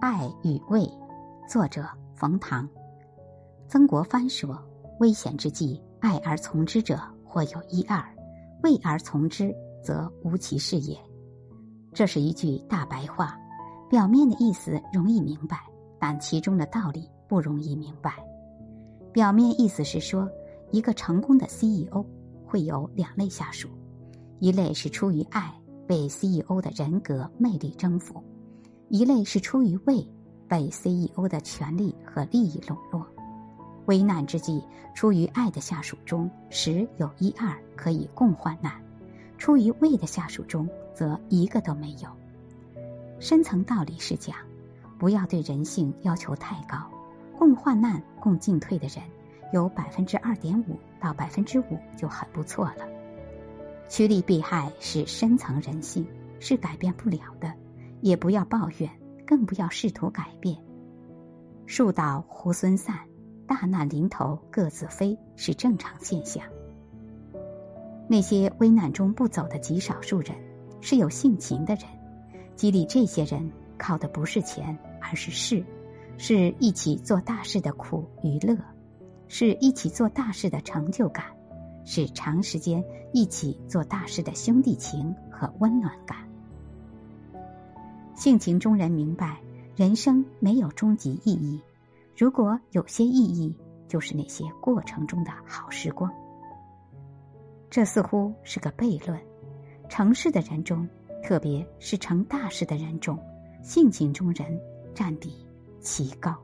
爱与畏，作者冯唐。曾国藩说：“危险之际，爱而从之者，或有一二；畏而从之，则无其事也。”这是一句大白话，表面的意思容易明白，但其中的道理不容易明白。表面意思是说，一个成功的 CEO 会有两类下属，一类是出于爱，被 CEO 的人格魅力征服。一类是出于畏，被 CEO 的权力和利益笼络；危难之际，出于爱的下属中，十有一二可以共患难；出于畏的下属中，则一个都没有。深层道理是讲，不要对人性要求太高，共患难、共进退的人，有百分之二点五到百分之五就很不错了。趋利避害是深层人性，是改变不了的。也不要抱怨，更不要试图改变。树倒猢狲散，大难临头各自飞是正常现象。那些危难中不走的极少数人，是有性情的人。激励这些人，靠的不是钱，而是事，是一起做大事的苦与乐，是一起做大事的成就感，是长时间一起做大事的兄弟情和温暖感。性情中人明白，人生没有终极意义。如果有些意义，就是那些过程中的好时光。这似乎是个悖论。成事的人中，特别是成大事的人中，性情中人占比极高。